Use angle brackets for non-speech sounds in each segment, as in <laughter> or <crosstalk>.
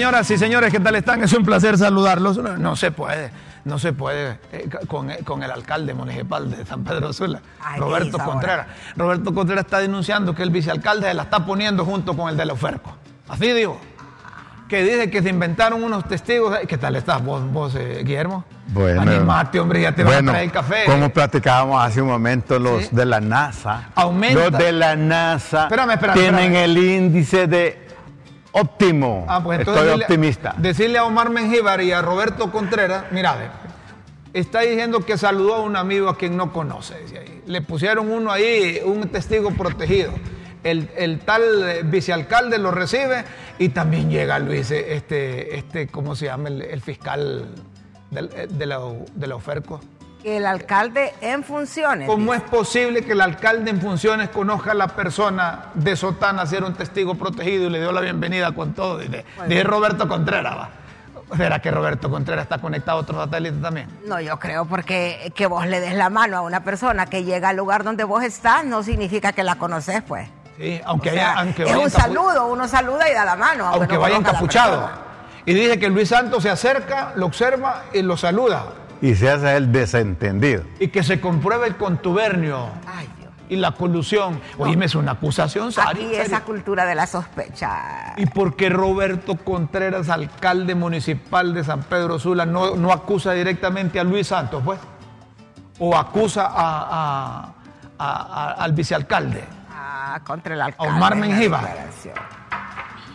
Señoras y señores, ¿qué tal están? Es un placer saludarlos. No, no se puede, no se puede eh, con, con, el alcalde municipal de San Pedro Sula, Roberto Contreras. Roberto Contreras está denunciando que el vicealcalde se la está poniendo junto con el de la Oferco. Así digo. Que dice que se inventaron unos testigos. ¿Qué tal estás vos, vos eh, Guillermo? Bueno, Animate, hombre, ya te van a traer el café. Como platicábamos hace un momento, los de la NASA. Aumenta. Los de la NASA espérame, espérame, tienen el índice de óptimo. Ah, pues Estoy optimista. Decirle a Omar Mengíbar y a Roberto Contreras, mira, está diciendo que saludó a un amigo a quien no conoce. Le pusieron uno ahí, un testigo protegido. El, tal vicealcalde lo recibe y también llega Luis, este, este ¿cómo se llama? El, fiscal de, la, de la Oferco. El alcalde en funciones. ¿Cómo es posible que el alcalde en funciones conozca a la persona de Sotana, ser un testigo protegido y le dio la bienvenida con todo? De, Roberto Contreras, ¿va? ¿Será que Roberto Contreras está conectado a otros satélites también? No, yo creo porque que vos le des la mano a una persona que llega al lugar donde vos estás no significa que la conoces, pues. Sí, aunque, haya, Es un saludo, uno saluda y da la mano. Aunque, vaya encapuchado. Y dice que Luis Santos se acerca, lo observa y lo saluda y se hace el desentendido. Y que se compruebe el contubernio. Y la colusión. Oye, es una acusación Aquí esa cultura de la sospecha. ¿Y por qué Roberto Contreras, alcalde municipal de San Pedro Sula, no, no acusa directamente a Luis Santos, pues? ¿O acusa a, al vicealcalde? Ah, contra el alcalde. A Omar Menjiva.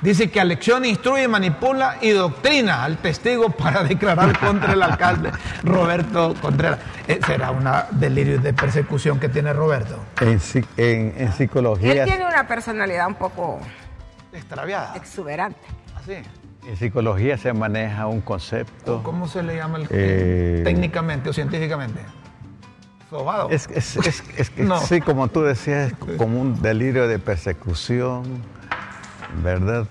Dice que alecciona, instruye, manipula y doctrina al testigo para declarar contra el alcalde Roberto Contreras. Eh, ¿Será un delirio de persecución que tiene Roberto? En, psicología. Él tiene una personalidad un poco. extraviada. Exuberante. Así. En psicología se maneja un concepto. ¿Cómo se le llama el, eh, técnicamente o científicamente? Sobado. Es, es, es, que <laughs> sí, como tú decías, es como un delirio de persecución ¿verdad?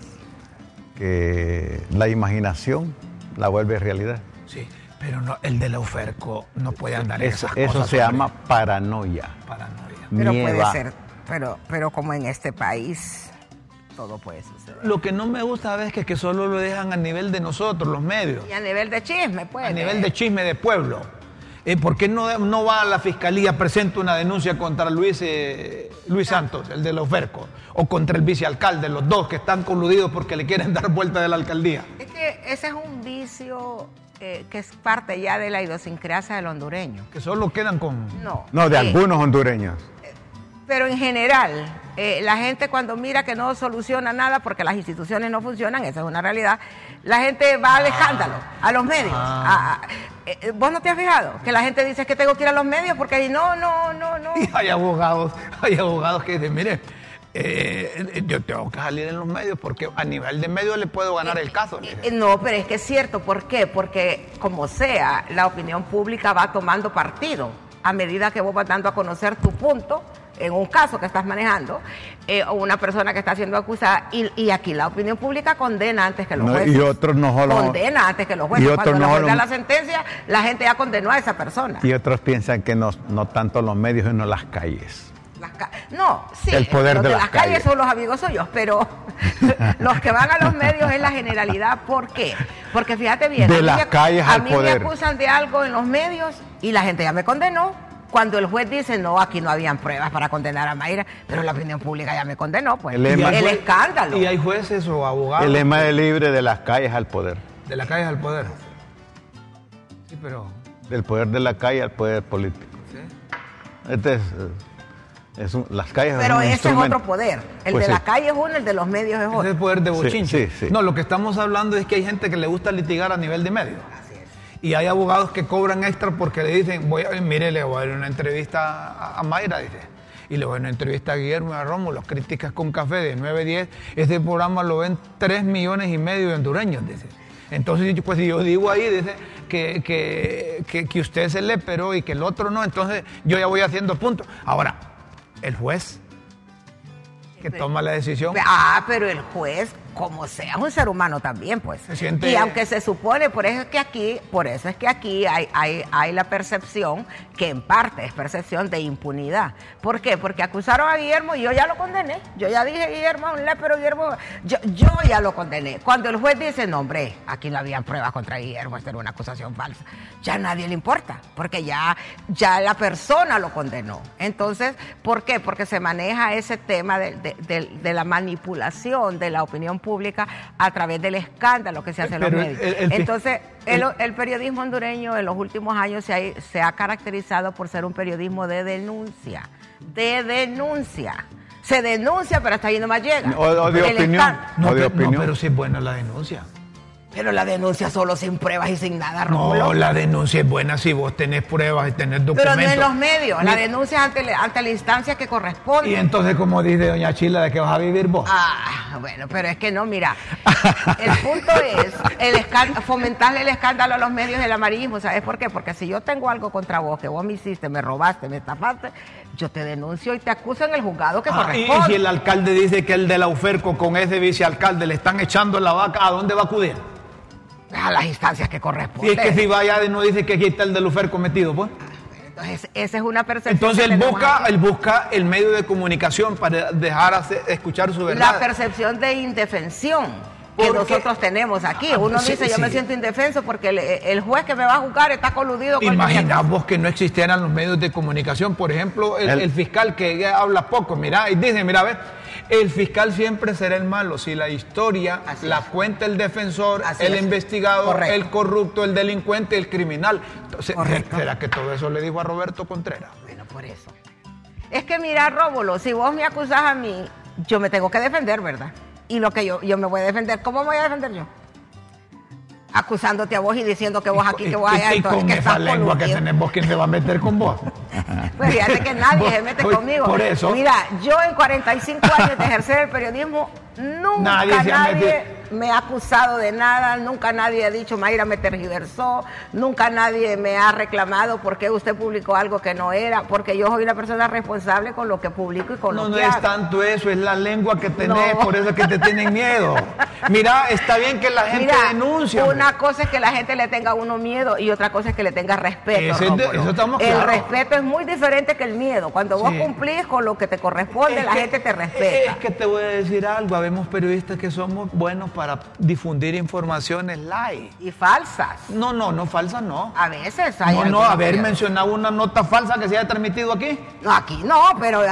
Que la imaginación la vuelve realidad. Sí, pero no, el de la UFERCO no puede andar en eso. eso se llama paranoia. Paranoia. Pero puede ser, pero, pero como en este país todo puede suceder. Lo que no me gusta es que, que solo lo dejan a nivel de nosotros, los medios. Y a nivel de chisme, pues. A nivel de chisme de pueblo. Eh, ¿Por qué no, no, va a la fiscalía, presenta una denuncia contra Luis, eh, Luis Santos, el de los Vercos, o contra el vicealcalde, los dos que están coludidos porque le quieren <laughs> dar vuelta de la alcaldía? Es que ese es un vicio eh, que es parte ya de la idiosincrasia del hondureño. Que solo quedan con... No, no de algunos hondureños. Pero en general, eh, la gente cuando mira que no soluciona nada porque las instituciones no funcionan, esa es una realidad, la gente va al escándalo, a los medios. Ah. Eh, eh, ¿Vos no te has fijado? Que la gente dice que tengo que ir a los medios porque no, no, no, no. <laughs> Y hay abogados, hay abogados que dicen, mire, yo tengo que salir en los medios porque a nivel de medios le puedo ganar el caso. No, pero es que es cierto, ¿por qué? Porque como sea, la opinión pública va tomando partido a medida que vos vas dando a conocer tu punto en un caso que estás manejando, eh, o una persona que está siendo acusada, y, aquí la opinión pública condena antes que los jueces. y otros no Condena antes que los jueces. Y Cuando no la sentencia, la gente ya condenó a esa persona. Y otros piensan que no, no tanto los medios, sino las calles. No, sí, el poder de, las, calles. son los amigos suyos, pero <laughs> los que van a los medios es la generalidad. ¿Por qué? Porque fíjate bien, de las calles a mí me acusan de algo en los medios y la gente ya me condenó cuando el juez dice, no, aquí no habían pruebas para condenar a Mayra, pero la opinión pública ya me condenó, pues. El, escándalo. ¿Y hay jueces o abogados? El lema de libre de las calles al poder. De las calles al poder. Sí, pero... Del poder de la calle al poder político. Sí. Este es... es las calles Pero ese es otro poder. El pues de la calle es uno, el de los medios es otro. Ese es el poder de bochinche. Sí, no, lo que estamos hablando es que hay gente que le gusta litigar a nivel de medios. Y hay abogados que cobran extra porque le dicen, voy a, mire, le voy a dar una entrevista a, Mayra, dice. Y le voy a dar una entrevista a Guillermo y a Rómulo, críticas con café de 9-10. Este programa lo ven 3 millones y medio de hondureños, dice. Entonces, pues si yo digo ahí, dice, que, que, que, usted es el lepero y que el otro no, entonces yo ya voy haciendo puntos. Ahora, el juez que toma la decisión. Ah, pero el juez como sea un ser humano también, pues. Y aunque se supone, por eso es que aquí, por eso es que aquí hay, hay, hay la percepción, que en parte es percepción de impunidad. ¿Por qué? Porque acusaron a Guillermo y yo ya lo condené. Yo ya dije, Guillermo, un pero Guillermo, yo, yo ya lo condené. Cuando el juez dice, no, hombre, aquí no habían pruebas contra Guillermo, esta era una acusación falsa, ya a nadie le importa, porque ya, ya la persona lo condenó. Entonces, ¿por qué? Porque se maneja ese tema de, de, de la manipulación de la opinión pública a través del escándalo que se hace en los medios. Entonces, el, periodismo hondureño en los últimos años se ha, se ha caracterizado por ser un periodismo de denuncia, de denuncia se denuncia, pero hasta ahí no más llega. O, de opinión. No, de opinión. pero sí es buena la denuncia. Pero la denuncia solo sin pruebas y sin nada, Rómulo. No, la denuncia es buena si vos tenés pruebas y tenés documentos. Pero no en los medios, la denuncia es ante, ante, la instancia que corresponde. Y entonces, como dice doña Chila, ¿de qué vas a vivir vos? Ah, bueno, pero es que no, mira, el punto es el fomentarle el escándalo a los medios del amarillismo, ¿sabes por qué? Porque si yo tengo algo contra vos, que vos me hiciste, me robaste, me estafaste, yo te denuncio y te acuso en el juzgado que ah, corresponde. Y, si el alcalde dice que el de la UFERCO con ese vicealcalde le están echando la vaca, ¿a dónde va a acudir? A las instancias que corresponden. Y es que si vaya no dice que aquí está el de Lufer cometido, pues. Entonces, esa es una percepción. Entonces, él busca, él busca el medio de comunicación para dejar escuchar su verdad. La percepción de indefensión que nosotros tenemos aquí. Ah, Uno dice, yo me siento indefenso porque el, juez que me va a juzgar está coludido con Imagina vos que no existieran los medios de comunicación. Por ejemplo, el, fiscal que habla poco, mira, y dice, mira, a ver el fiscal siempre será el malo. Si la historia la cuenta el defensor, el investigador, el corrupto, el delincuente, el criminal. Entonces, ¿será que todo eso le dijo a Roberto Contreras? Bueno, por eso. Es que mira, Rómulo, si vos me acusás a mí, yo me tengo que defender, ¿verdad? Y lo que yo, yo me voy a defender, ¿cómo me voy a defender yo? acusándote a vos y diciendo que vos aquí, que vos allá. Y, con esa lengua que tenés vos, ¿quién se va a meter con vos? <laughs> Pues fíjate que nadie se mete conmigo. Por eso. Mira, yo en 45 años de ejercer el periodismo, nunca nadie me ha acusado de nada, nunca nadie ha dicho Mayra me tergiversó, nunca nadie me ha reclamado porque usted publicó algo que no era, porque yo soy una persona responsable con lo que publico y con lo que No, no es tanto eso, es la lengua que tenés, por eso es que te tienen miedo. <laughs> Mira, está bien que la gente Mira, denuncia. Una cosa es que la gente le tenga a uno miedo y otra cosa es que le tenga respeto. eso estamos el respeto es muy diferente que el miedo. Cuando vos cumplís con lo que te corresponde, la gente te respeta. Es que te voy a decir algo, habemos periodistas que somos buenos para difundir informaciones live. Y falsas. No, no, no falsas no. A veces hay. No, no, haber mencionado una nota falsa que se haya transmitido aquí. No, aquí no, pero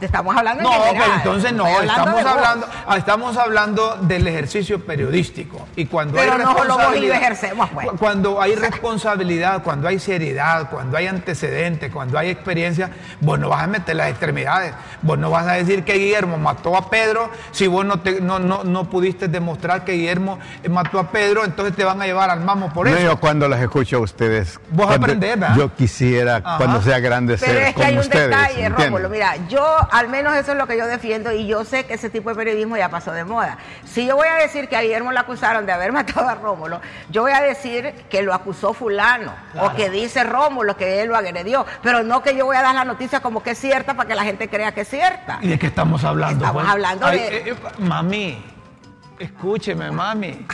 estamos hablando No, pero entonces no, estamos hablando, ah, estamos hablando del ejercicio periodístico. Y cuando pero hay no lo ejercemos, pues. Cuando hay responsabilidad, cuando hay seriedad, cuando hay antecedentes, cuando hay experiencia, vos no vas a meter las extremidades. Vos no vas a decir que Guillermo mató a Pedro si vos no, te, no, no, no pudiste demostrar que Guillermo mató a Pedro, entonces te van a llevar al mamo por eso. yo cuando las escucho a ustedes. Vos aprendés, ¿verdad? Yo quisiera, cuando sea grande, Pero es que hay un detalle, Rómulo. Mira, yo, al menos eso es lo que yo defiendo y yo sé que ese tipo de periodismo ya pasó de moda. Si yo voy a decir que a Guillermo le acusaron de haber <laughs> matado a Rómulo, yo voy a decir que lo acusó fulano o que dice Rómulo que él lo agredió, pero no que yo voy a dar la noticia como que es cierta para que la gente crea que es cierta. ¿Y de qué estamos hablando? Estamos pues? hablando de... Eh, eh, mami, escúcheme, mami.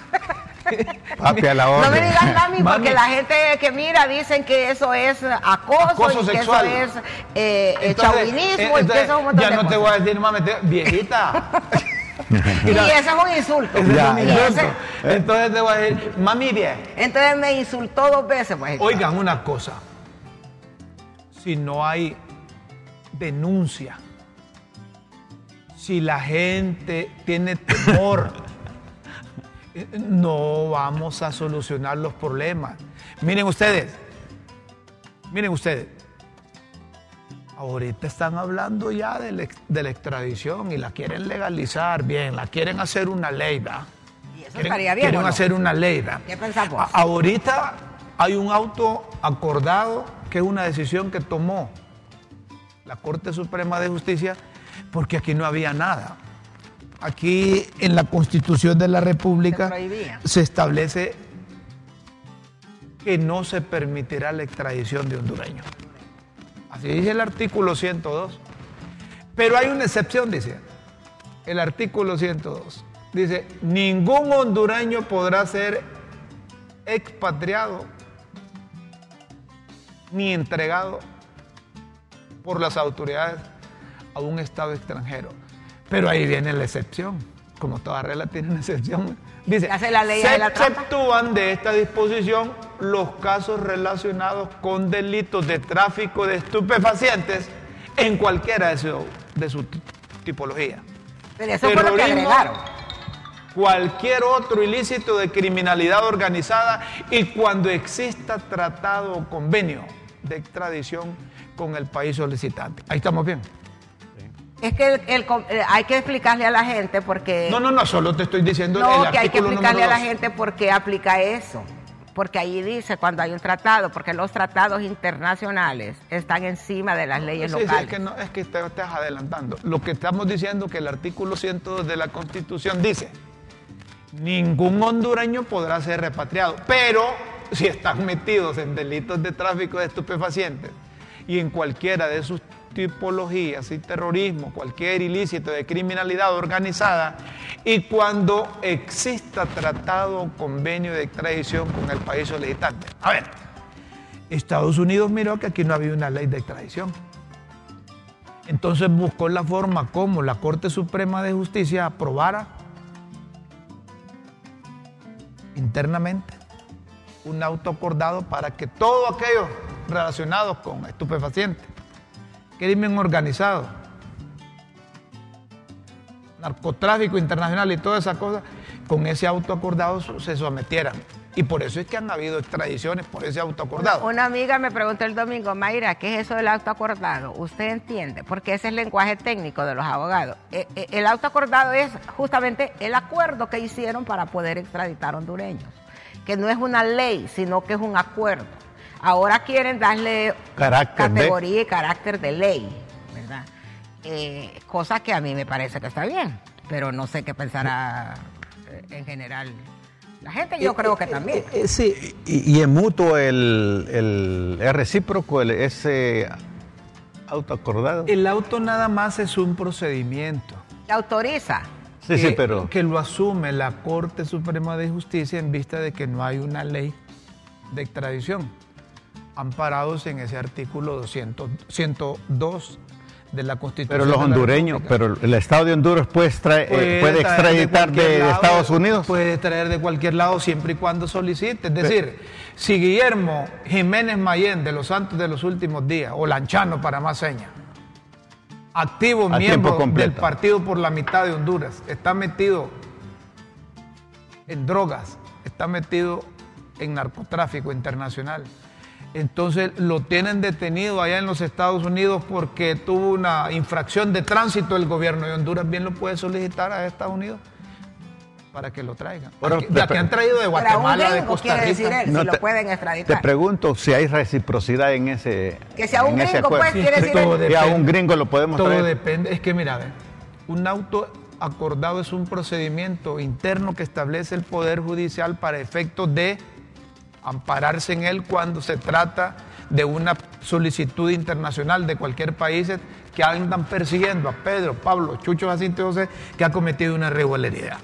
Papi a la No me digas mami, porque la gente que mira dicen que eso es acoso, y que eso es eh, eh chauvinismo y que eso es un montón Ya no te voy a decir mami, viejita. <laughs> y eso es un insulto. Entonces te voy a decir, mami bien. Entonces me insultó dos veces. Pues, Oigan una cosa. Si no hay denuncia, si la gente tiene temor, <laughs> no vamos a solucionar los problemas. Miren ustedes, miren ustedes, ahorita están hablando ya de la, extradición y la quieren legalizar, bien, la quieren hacer una ley, ¿verdad? Y eso estaría bien. Quieren hacer una ley, ¿verdad? ¿Qué pensamos? ahorita hay un auto acordado que es una decisión que tomó la Corte Suprema de Justicia porque aquí no había nada. Aquí en la Constitución de la República se, establece que no se permitirá la extradición de hondureños. Así dice el artículo 102. Pero hay una excepción, dice. El artículo 102. Dice, ningún hondureño podrá ser expatriado ni entregado por las autoridades a un Estado extranjero. Pero ahí viene la excepción. Como toda regla tiene una excepción. Dice, la ley se exceptúan de esta disposición los casos relacionados con delitos de tráfico de estupefacientes en cualquiera de su, de su tipología. Pero eso fue lo que agregaron. Cualquier otro ilícito de criminalidad organizada y cuando exista tratado o convenio de extradición con el país solicitante. Ahí estamos bien. Es que el, eh, hay que explicarle a la gente porque... No, no, no, solo te estoy diciendo no, que hay que explicarle a la gente por qué aplica eso. Porque ahí dice cuando hay un tratado, porque los tratados internacionales están encima de las leyes locales. es que, no, es que te estás adelantando. Lo que estamos diciendo que el artículo 102 de la Constitución dice, ningún hondureño podrá ser repatriado, pero si están metidos en delitos de tráfico de estupefacientes y en cualquiera de sus tipologías y terrorismo, cualquier ilícito de criminalidad organizada y cuando exista tratado o convenio de extradición con el país solicitante. A ver, Estados Unidos miró que aquí no había una ley de extradición. Entonces buscó la forma como la Corte Suprema de Justicia aprobara internamente un auto acordado para que todos aquellos relacionados con estupefacientes crimen organizado, narcotráfico internacional y todas esas cosas, con ese auto acordado se sometieran. Y por eso es que han habido extradiciones por ese auto acordado. Una, amiga me preguntó el domingo, Mayra, ¿qué es eso del auto acordado? Usted entiende, porque ese es el lenguaje técnico de los abogados. Eh, eh, el auto acordado es justamente el acuerdo que hicieron para poder extraditar hondureños, que no es una ley, sino que es un acuerdo. Ahora quieren darle categoría y carácter de ley, ¿verdad? Eh, cosa que a mí me parece que está bien, pero no sé qué pensará eh, en general la gente, yo eh, creo que también. sí, y, es mutuo el, el es recíproco el, ese autoacordado. El auto nada más es un procedimiento. ¿Se autoriza? Sí, sí, pero... Que lo asume la Corte Suprema de Justicia en vista de que no hay una ley de extradición amparados en ese artículo 200, 102 de la Constitución. Pero los hondureños, pero el Estado de Honduras puede, eh, puede, extraditar de, Estados Unidos. Puede traer de cualquier lado siempre y cuando solicite. Es decir, si Guillermo Jiménez Mayén de los Santos de los últimos días, o Lanchano para más señas, activo miembro del Partido por la Mitad de Honduras, está metido en drogas, está metido en narcotráfico internacional entonces lo tienen detenido allá en los Estados Unidos porque tuvo una infracción de tránsito el gobierno de Honduras. Bien lo puede solicitar a Estados Unidos para que lo traigan. ya que han traído de Guatemala, de Costa Rica. Decir él, si lo pueden extraditar. Te pregunto si hay reciprocidad en ese Que sea un gringo, pues, quiere decir Que a un gringo lo podemos todo depende. Es que mira, un auto acordado es un procedimiento interno que establece el Poder Judicial para efectos de ampararse en él cuando se trata de una solicitud internacional de cualquier país que andan persiguiendo a Pedro, Pablo, Chucho Jacinto José, que ha cometido una irregularidad.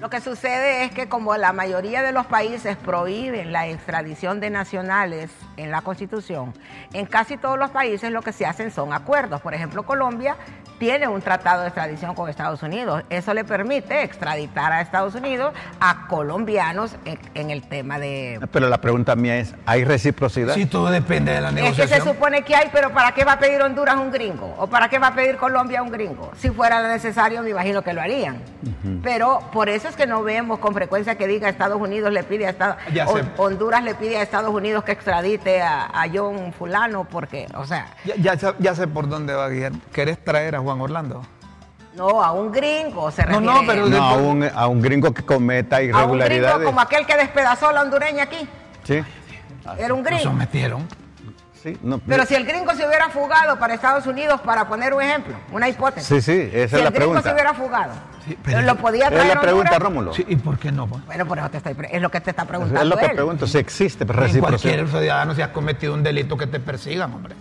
Lo que sucede es que como la mayoría de los países prohíben la extradición de nacionales en la Constitución, en casi todos los países lo que se hacen son acuerdos. Por ejemplo, Colombia tiene un tratado de extradición con Estados Unidos. Eso le permite extraditar a Estados Unidos a colombianos en, el tema de... Pero la pregunta mía es, ¿hay reciprocidad? Sí, todo depende de la negociación. Es que se supone que hay, pero ¿para qué va a pedir Honduras un gringo? ¿O para qué va a pedir Colombia un gringo? Si fuera necesario, me imagino que lo harían. Pero por eso que no vemos con frecuencia que diga Estados Unidos le pide a Estados Honduras le pide a Estados Unidos que extradite a, John Fulano porque, o sea. Ya, ya, sé por dónde va Guillermo. ¿Querés traer a Juan Orlando? No, a un gringo se refiere. No, no, pero a, un, a, un, gringo que cometa irregularidades. A un gringo como aquel que despedazó a la hondureña aquí. Sí. Era un gringo. Lo sometieron. Pero si el gringo se hubiera fugado para Estados Unidos, para poner un ejemplo, una hipótesis. Sí, sí, esa es la pregunta. Si el gringo se hubiera fugado, pero lo podía traer Es la pregunta, Rómulo. Sí, ¿y por qué no? Pues? Bueno, por eso te estoy, es lo que te está preguntando Es lo que pregunto, si existe reciprocidad. Cualquier ciudadano si ha cometido un delito que te persigan, hombre.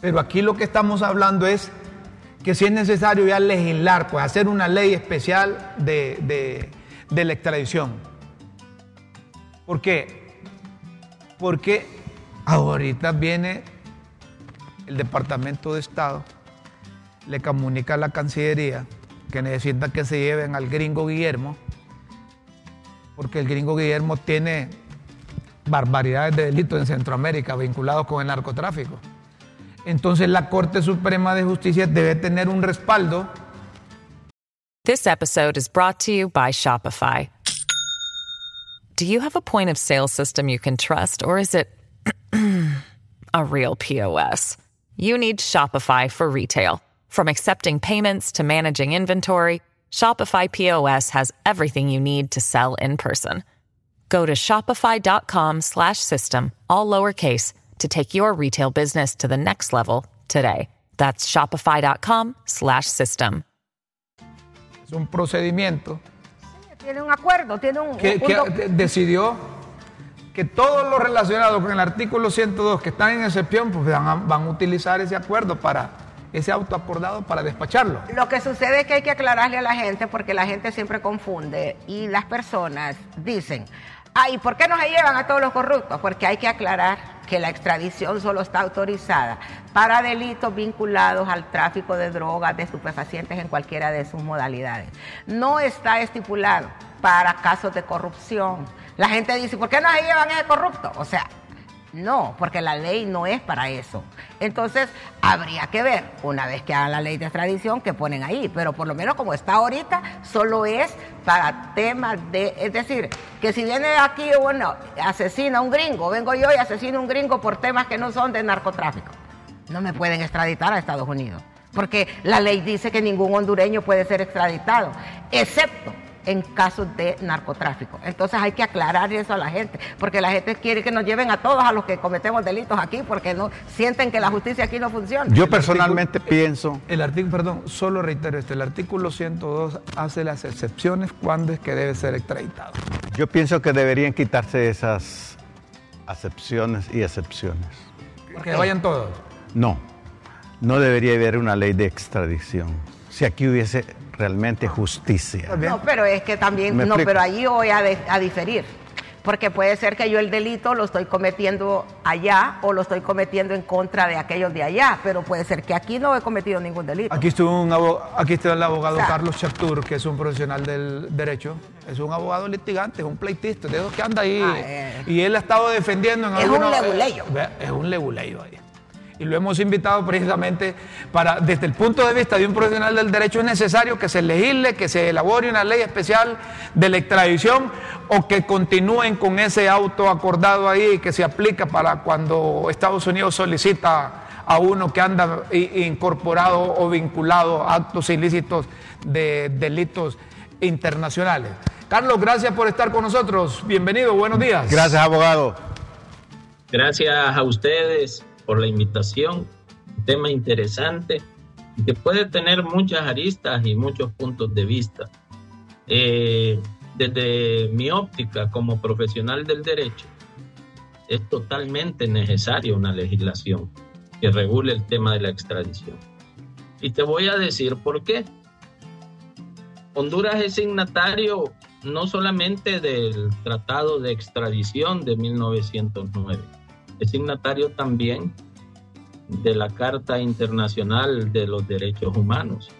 Pero aquí lo que estamos hablando es que si es necesario ya legislar, pues hacer una ley especial de, de, de la extradición. ¿Por qué? Porque ahorita viene el Departamento de Estado, le comunica a la Cancillería que necesitan que se lleven al gringo Guillermo, porque el gringo Guillermo tiene barbaridades de delitos en Centroamérica vinculados con el narcotráfico. Entonces la Corte Suprema de Justicia debe tener un respaldo. This episode is brought to you by Shopify. Do you have a point of sale system you can trust or is it <clears throat> a real POS? You need Shopify for retail. From accepting payments to managing inventory, Shopify POS has everything you need to sell in person. Go to shopify.com/system all lowercase to take your retail business to the next level today. That's shopify.com/system. Es un procedimiento. Sí, tiene un acuerdo, tiene un que, que decidió que todos los relacionados con el artículo 102 que están en excepción pues van van a utilizar ese acuerdo para ese auto acordado para despacharlo. Lo que sucede es que hay que aclararle a la gente porque la gente siempre confunde y las personas dicen, ay, ¿por qué no se llevan a todos los corruptos? Porque hay que aclarar que la extradición solo está autorizada para delitos vinculados al tráfico de drogas, de estupefacientes en cualquiera de sus modalidades. No está estipulado para casos de corrupción. La gente dice, ¿por qué no se llevan a ese corrupto? O sea, no, porque la ley no es para eso. Entonces, habría que ver, una vez que hagan la ley de extradición, que ponen ahí. Pero por lo menos como está ahorita, solo es para temas de. Es decir, que si viene aquí bueno, asesina a un gringo, vengo yo y asesino a un gringo por temas que no son de narcotráfico. No me pueden extraditar a Estados Unidos. Porque la ley dice que ningún hondureño puede ser extraditado, excepto en casos de narcotráfico. Entonces hay que aclarar eso a la gente, porque la gente quiere que nos lleven a todos a los que cometemos delitos aquí, porque no sienten que la justicia aquí no funciona. Yo personalmente pienso... El artículo, perdón, solo reitero esto, el artículo 102 hace las excepciones cuando es que debe ser extraditado. Yo pienso que deberían quitarse esas acepciones y excepciones. Porque vayan todos. No, no debería haber una ley de extradición. Si aquí hubiese realmente justicia. No, pero es que también, no, pero allí voy a, diferir. porque puede ser que yo el delito lo estoy cometiendo allá o lo estoy cometiendo en contra de aquellos de allá, pero puede ser que aquí no he cometido ningún delito. Aquí estuvo, un aquí está el abogado Carlos Chaptur, que es un profesional del derecho, es un abogado litigante, es un pleitista, de esos que anda ahí, ah, eh. y él ha estado defendiendo en Es un leguleyo. es un leguleyo ahí y lo hemos invitado precisamente para, desde el punto de vista de un profesional del derecho, es necesario que se legisle, que se elabore una ley especial de la extradición o que continúen con ese auto acordado ahí que se aplica para cuando Estados Unidos solicita a uno que anda incorporado o vinculado a actos ilícitos de delitos internacionales. Carlos, gracias por estar con nosotros. Bienvenido, buenos días. Gracias, abogado. Gracias a ustedes por la invitación. Un tema interesante que puede tener muchas aristas y muchos puntos de vista. Eh, desde mi óptica como profesional del derecho, es totalmente necesaria una legislación que regule el tema de la extradición. Y te voy a decir por qué. Honduras es signatario no solamente del Tratado de Extradición de 1909, es signatario también de la Carta Internacional de los Derechos Humanos.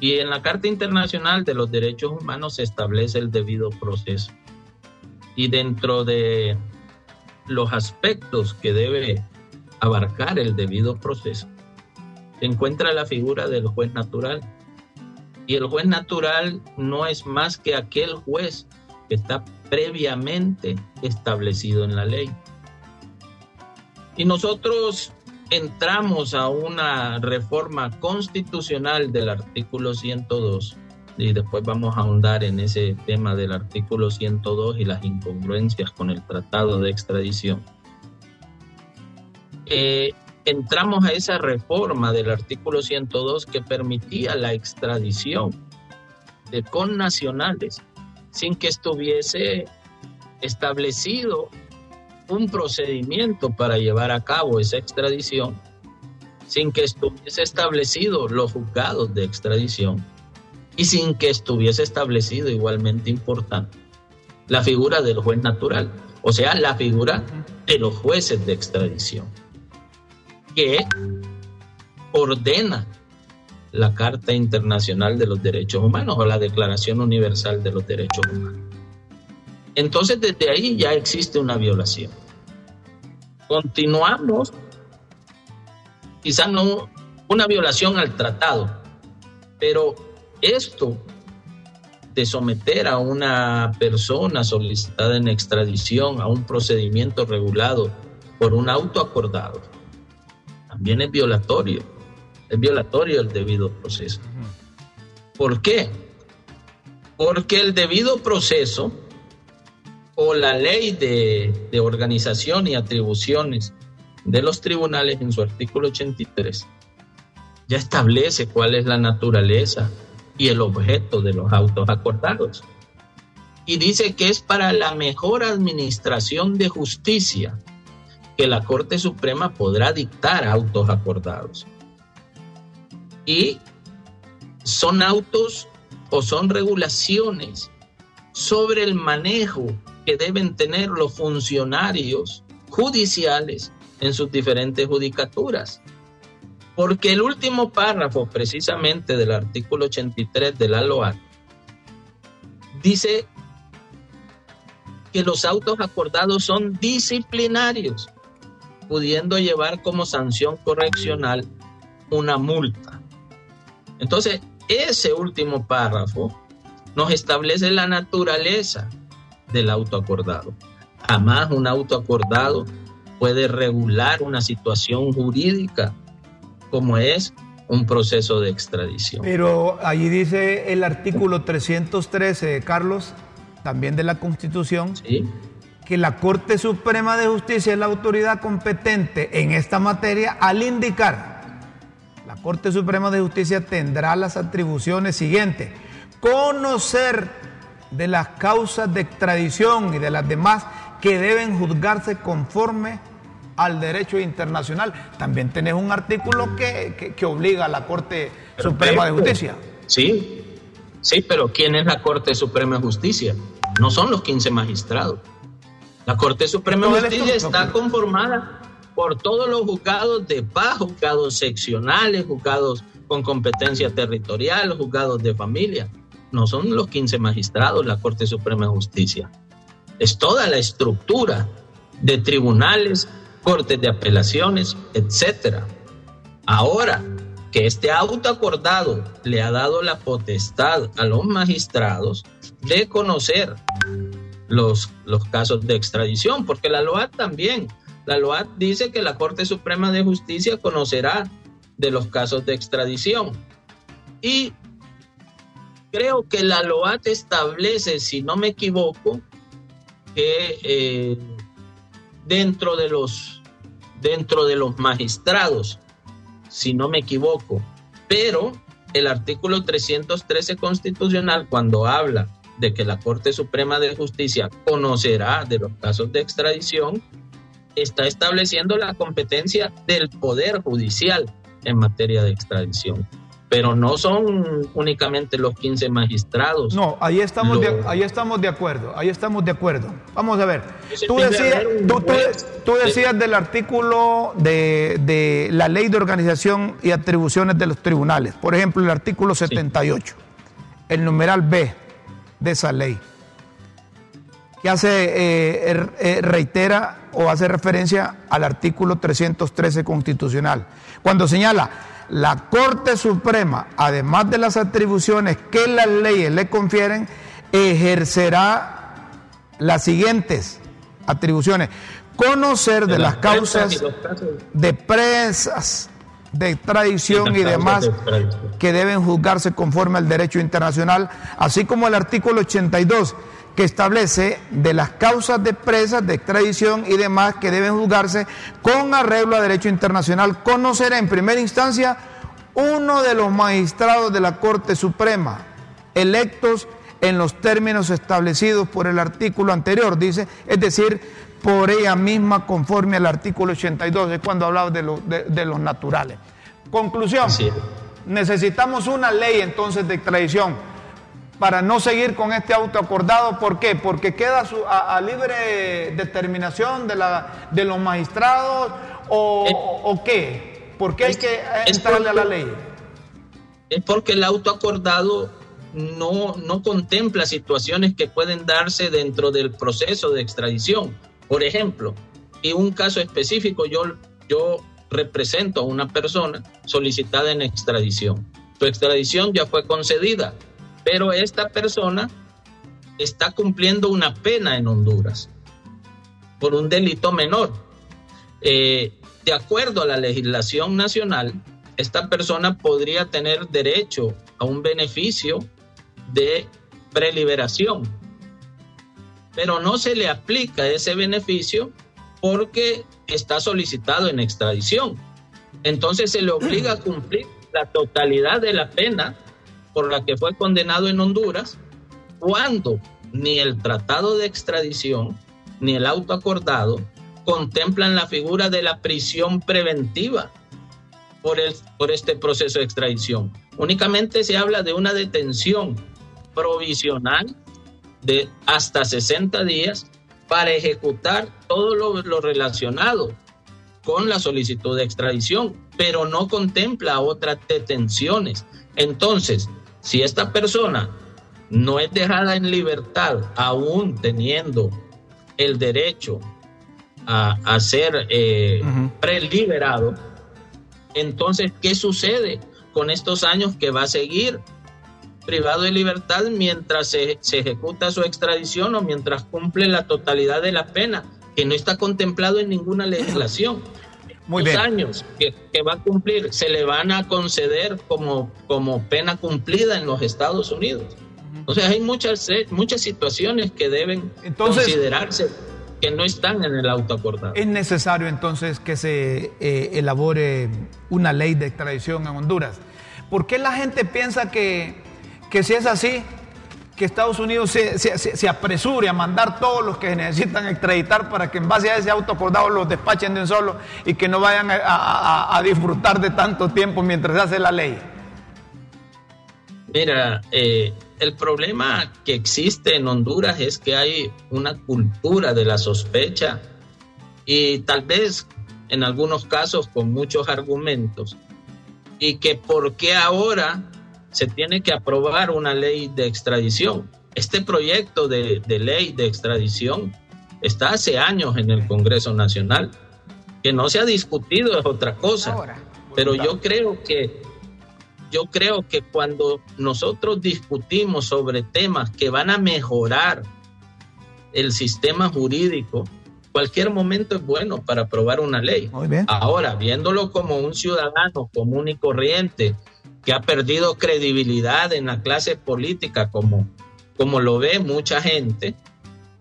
Y en la Carta Internacional de los Derechos Humanos se establece el debido proceso. Y dentro de los aspectos que debe abarcar el debido proceso, se encuentra la figura del juez natural. Y el juez natural no es más que aquel juez que está previamente establecido en la ley. Y nosotros entramos a una reforma constitucional del artículo 102 y después vamos a ahondar en ese tema del artículo 102 y las incongruencias con el tratado de extradición. Eh, entramos a esa reforma del artículo 102 que permitía la extradición de connacionales sin que estuviese establecido un procedimiento para llevar a cabo esa extradición sin que estuviese establecido los juzgados de extradición y sin que estuviese establecido igualmente importante la figura del juez natural, o sea, la figura de los jueces de extradición, que ordena la Carta Internacional de los Derechos Humanos o la Declaración Universal de los Derechos Humanos. Entonces desde ahí ya existe una violación. Continuamos, quizás no una violación al tratado, pero esto de someter a una persona solicitada en extradición a un procedimiento regulado por un auto acordado, también es violatorio, es violatorio el debido proceso. ¿Por qué? Porque el debido proceso o la ley de, organización y atribuciones de los tribunales en su artículo 83 ya establece cuál es la naturaleza y el objeto de los autos acordados. Y dice que es para la mejor administración de justicia que la Corte Suprema podrá dictar autos acordados. Y son autos o son regulaciones sobre el manejo que deben tener los funcionarios judiciales en sus diferentes judicaturas. Porque el último párrafo precisamente del artículo 83 de la LOA dice que los autos acordados son disciplinarios, pudiendo llevar como sanción correccional una multa. Entonces, ese último párrafo nos establece la naturaleza del auto acordado. Jamás un auto acordado puede regular una situación jurídica como es un proceso de extradición. Pero allí dice el artículo 313, Carlos, también de la Constitución, que la Corte Suprema de Justicia es la autoridad competente en esta materia al indicar, la Corte Suprema de Justicia tendrá las atribuciones siguientes, conocer de las causas de extradición y de las demás que deben juzgarse conforme al derecho internacional. También tenés un artículo que, obliga a la Corte Suprema de Justicia. Sí, sí, pero ¿quién es la Corte Suprema de Justicia? no son los 15 magistrados. La Corte Suprema de Justicia está conformada por todos los juzgados de paz, juzgados seccionales, juzgados con competencia territorial, juzgados de familia. No son los 15 magistrados la Corte Suprema de Justicia. Es toda la estructura de tribunales, cortes de apelaciones, etcétera. Ahora que este auto acordado le ha dado la potestad a los magistrados de conocer los, los casos de extradición, porque la LOAT también, la LOAT dice que la Corte Suprema de Justicia conocerá de los casos de extradición. Y creo que la LOAT establece, si no me equivoco, que eh, dentro de los dentro de los magistrados, si no me equivoco, pero el artículo 313 constitucional cuando habla de que la Corte Suprema de Justicia conocerá de los casos de extradición, está estableciendo la competencia del Poder Judicial en materia de extradición pero no son únicamente los 15 magistrados. No, ahí estamos, de, ahí estamos de acuerdo, ahí estamos de acuerdo. Vamos a ver, tú decías, tú, decías del artículo de, de, la ley de organización y atribuciones de los tribunales, por ejemplo, el artículo 78, el numeral B de esa ley, que hace, eh, er, eh, reitera o hace referencia al artículo 313 constitucional, cuando señala la Corte Suprema, además de las atribuciones que las leyes le confieren, ejercerá las siguientes atribuciones. Conocer de, las, causas de presas, de extradición y demás que deben juzgarse conforme al derecho internacional, así como el artículo 82 que establece de las causas de presas, de extradición y demás que deben juzgarse con arreglo a derecho internacional, conocerá en primera instancia uno de los magistrados de la Corte Suprema, electos en los términos establecidos por el artículo anterior, dice, es decir, por ella misma conforme al artículo 82, es cuando hablaba de, de, los naturales. Conclusión, necesitamos una ley entonces de extradición para no seguir con este auto acordado. ¿Por qué? Porque queda a, libre determinación de, la, de los magistrados o, o qué? ¿Por qué hay que entrarle a la ley? Es porque el auto acordado no, no contempla situaciones que pueden darse dentro del proceso de extradición. Por ejemplo, y un caso específico, yo, yo represento a una persona solicitada en extradición. Su extradición ya fue concedida, pero esta persona está cumpliendo una pena en Honduras por un delito menor. Eh, de acuerdo a la legislación nacional, esta persona podría tener derecho a un beneficio de preliberación, pero no se le aplica ese beneficio porque está solicitado en extradición. Entonces se le obliga a cumplir la totalidad de la pena por la que fue condenado en Honduras, cuando ni el tratado de extradición ni el auto acordado contemplan la figura de la prisión preventiva por, el, por este proceso de extradición. Únicamente se habla de una detención provisional de hasta 60 días para ejecutar todo lo, lo, relacionado con la solicitud de extradición, pero no contempla otras detenciones. Entonces, si esta persona no es dejada en libertad, aún teniendo el derecho a, ser eh, preliberado, entonces, ¿qué sucede con estos años que va a seguir privado de libertad mientras se, ejecuta su extradición o mientras cumple la totalidad de la pena, que no está contemplado en ninguna legislación? Muy los años que, va a cumplir se le van a conceder como, como pena cumplida en los Estados Unidos. O sea, hay muchas, eh, muchas situaciones que deben considerarse que no están en el auto acordado. Es necesario entonces que se eh, elabore una ley de extradición en Honduras. ¿Por qué la gente piensa que, que si es así, que Estados Unidos se, apresure a mandar todos los que necesitan extraditar para que en base a ese auto acordado los despachen de un solo y que no vayan a, disfrutar de tanto tiempo mientras se hace la ley. Mira, eh, el problema que existe en Honduras es que hay una cultura de la sospecha y tal vez en algunos casos con muchos argumentos y que por qué ahora se tiene que aprobar una ley de extradición. Este proyecto de, ley de extradición está hace años en el Congreso Nacional. Que no se ha discutido es otra cosa. Pero yo creo que yo creo que cuando nosotros discutimos sobre temas que van a mejorar el sistema jurídico, cualquier momento es bueno para aprobar una ley. Ahora, viéndolo como un ciudadano común y corriente que ha perdido credibilidad en la clase política como, como lo ve mucha gente,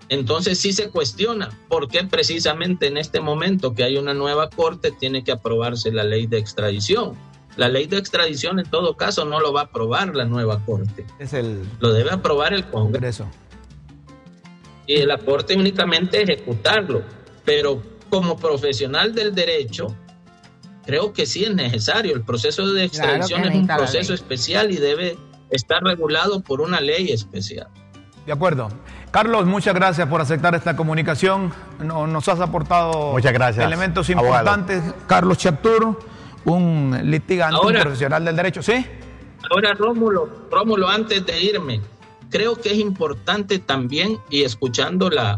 entonces sí se cuestiona por qué precisamente en este momento que hay una nueva corte tiene que aprobarse la ley de extradición. La ley de extradición en todo caso no lo va a aprobar la nueva corte. Es el... Lo debe aprobar el Congreso. Y la corte únicamente ejecutarlo. Pero como profesional del derecho, creo que sí es necesario. El proceso de extradición es un proceso especial y debe estar regulado por una ley especial. De acuerdo. Carlos, muchas gracias por aceptar esta comunicación. Nos has aportado muchas gracias, elementos importantes. Carlos Chaptur, un litigante, un profesional del derecho, ¿sí? Ahora, Rómulo, Rómulo, antes de irme, creo que es importante también, y escuchando la,